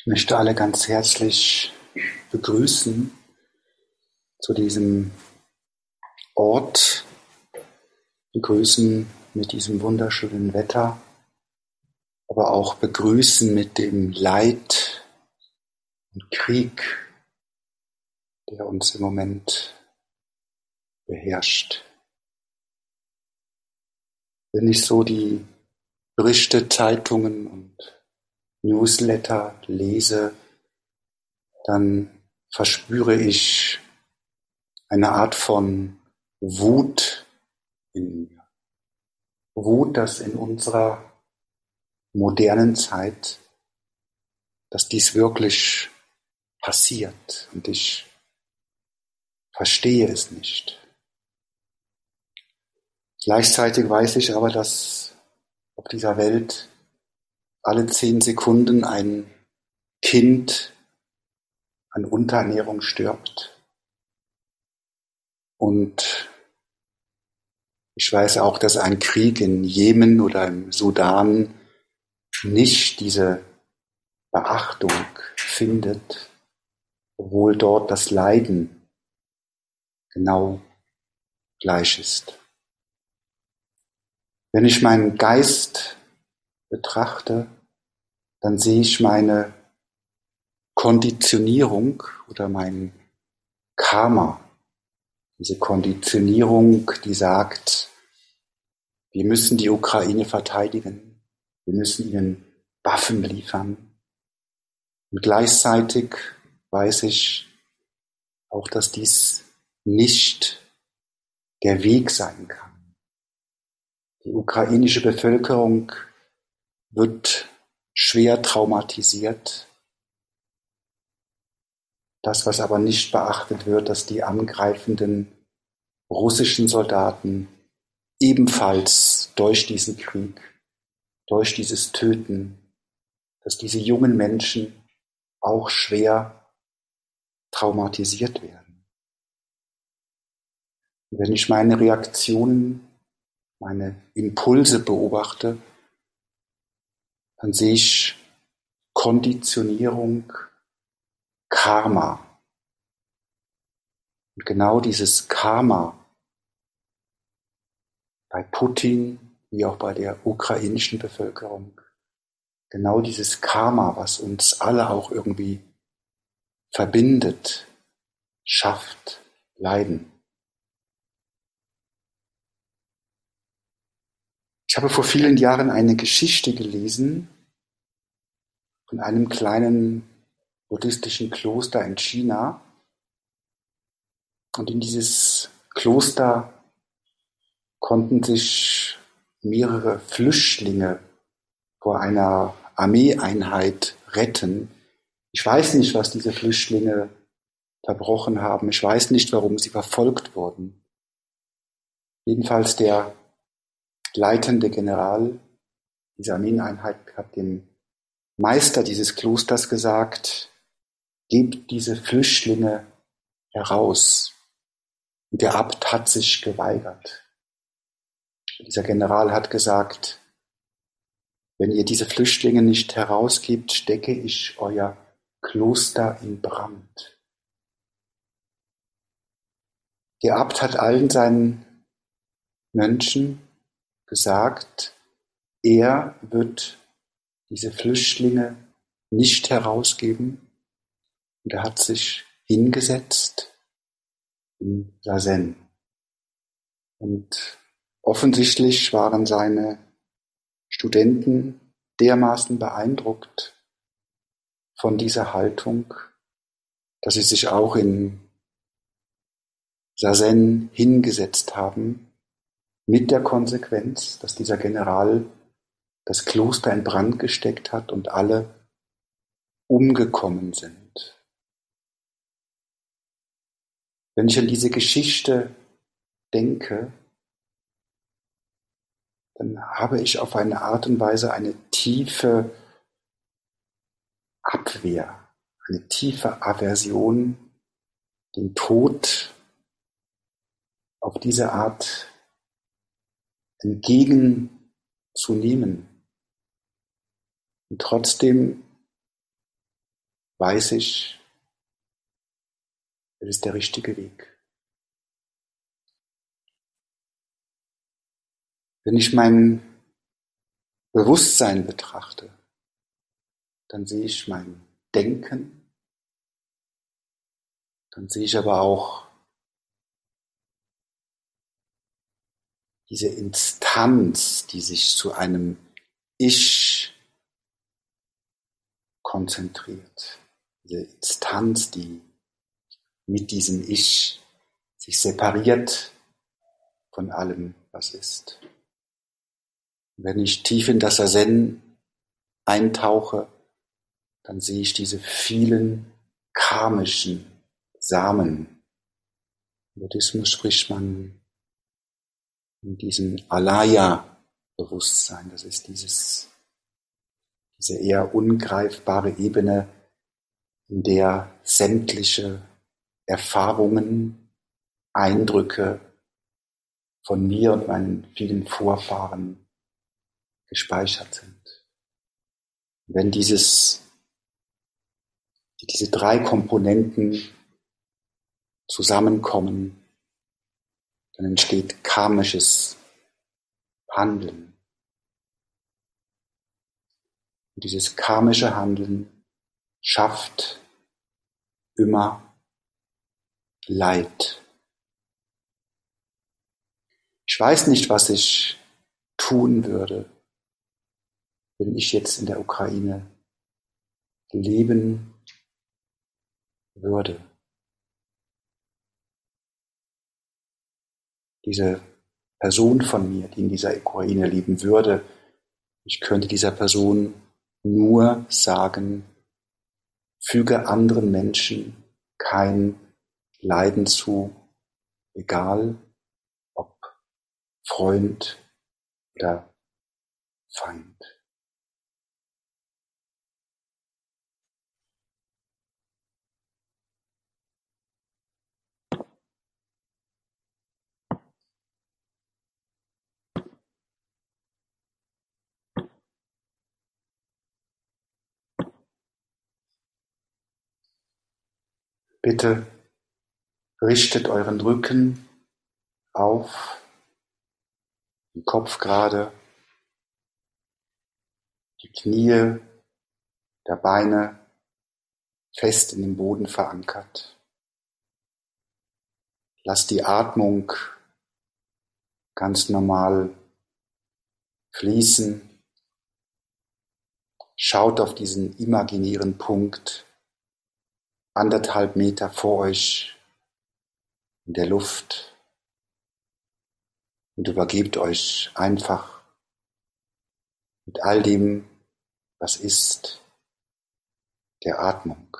Ich möchte alle ganz herzlich begrüßen zu diesem Ort, begrüßen mit diesem wunderschönen Wetter, aber auch begrüßen mit dem Leid und Krieg, der uns im Moment beherrscht. Wenn ich so die Berichte, Zeitungen und Newsletter lese, dann verspüre ich eine Art von Wut in mir. Wut, dass in unserer modernen Zeit, dass dies wirklich passiert und ich verstehe es nicht. Gleichzeitig weiß ich aber, dass auf dieser Welt alle zehn Sekunden ein Kind an Unterernährung stirbt. Und ich weiß auch, dass ein Krieg in Jemen oder im Sudan nicht diese Beachtung findet, obwohl dort das Leiden genau gleich ist. Wenn ich meinen Geist betrachte, dann sehe ich meine Konditionierung oder mein Karma. Diese Konditionierung, die sagt, wir müssen die Ukraine verteidigen, wir müssen ihnen Waffen liefern. Und gleichzeitig weiß ich auch, dass dies nicht der Weg sein kann. Die ukrainische Bevölkerung wird schwer traumatisiert. Das, was aber nicht beachtet wird, dass die angreifenden russischen Soldaten ebenfalls durch diesen Krieg, durch dieses Töten, dass diese jungen Menschen auch schwer traumatisiert werden. Und wenn ich meine Reaktionen, meine Impulse beobachte, dann sehe ich Konditionierung, Karma. Und genau dieses Karma bei Putin wie auch bei der ukrainischen Bevölkerung, genau dieses Karma, was uns alle auch irgendwie verbindet, schafft Leiden. Ich habe vor vielen Jahren eine Geschichte gelesen von einem kleinen buddhistischen Kloster in China. Und in dieses Kloster konnten sich mehrere Flüchtlinge vor einer Armeeeinheit retten. Ich weiß nicht, was diese Flüchtlinge verbrochen haben. Ich weiß nicht, warum sie verfolgt wurden. Jedenfalls der leitende General dieser Armeeneinheit hat dem Meister dieses Klosters gesagt, gebt diese Flüchtlinge heraus. Und der Abt hat sich geweigert. Dieser General hat gesagt, wenn ihr diese Flüchtlinge nicht herausgibt, stecke ich euer Kloster in Brand. Der Abt hat allen seinen Mönchen gesagt, er wird diese Flüchtlinge nicht herausgeben. Und er hat sich hingesetzt in Sazen. Und offensichtlich waren seine Studenten dermaßen beeindruckt von dieser Haltung, dass sie sich auch in Sazen hingesetzt haben mit der Konsequenz, dass dieser General das Kloster in Brand gesteckt hat und alle umgekommen sind. Wenn ich an diese Geschichte denke, dann habe ich auf eine Art und Weise eine tiefe Abwehr, eine tiefe Aversion, den Tod auf diese Art entgegenzunehmen. Und trotzdem weiß ich, es ist der richtige Weg. Wenn ich mein Bewusstsein betrachte, dann sehe ich mein Denken, dann sehe ich aber auch diese Instanz, die sich zu einem Ich konzentriert, diese Instanz, die mit diesem Ich sich separiert von allem, was ist. Wenn ich tief in das Zen eintauche, dann sehe ich diese vielen karmischen Samen. Im Buddhismus spricht man in diesem Alaya-Bewusstsein. Das ist dieses, diese eher ungreifbare Ebene, in der sämtliche Erfahrungen, Eindrücke von mir und meinen vielen Vorfahren gespeichert sind. Wenn dieses, diese drei Komponenten zusammenkommen, dann entsteht karmisches Handeln. Und dieses karmische Handeln schafft immer Leid. Ich weiß nicht, was ich tun würde, wenn ich jetzt in der Ukraine leben würde. Diese Person von mir, die in dieser Ukraine leben würde, ich könnte dieser Person nur sagen, füge anderen Menschen kein Leiden zu, egal ob Freund oder Feind. Bitte richtet euren Rücken auf, den Kopf gerade, die Knie der Beine fest in den Boden verankert. Lasst die Atmung ganz normal fließen. Schaut auf diesen imaginären Punkt anderthalb Meter vor euch in der Luft und übergebt euch einfach mit all dem, was ist, der Atmung.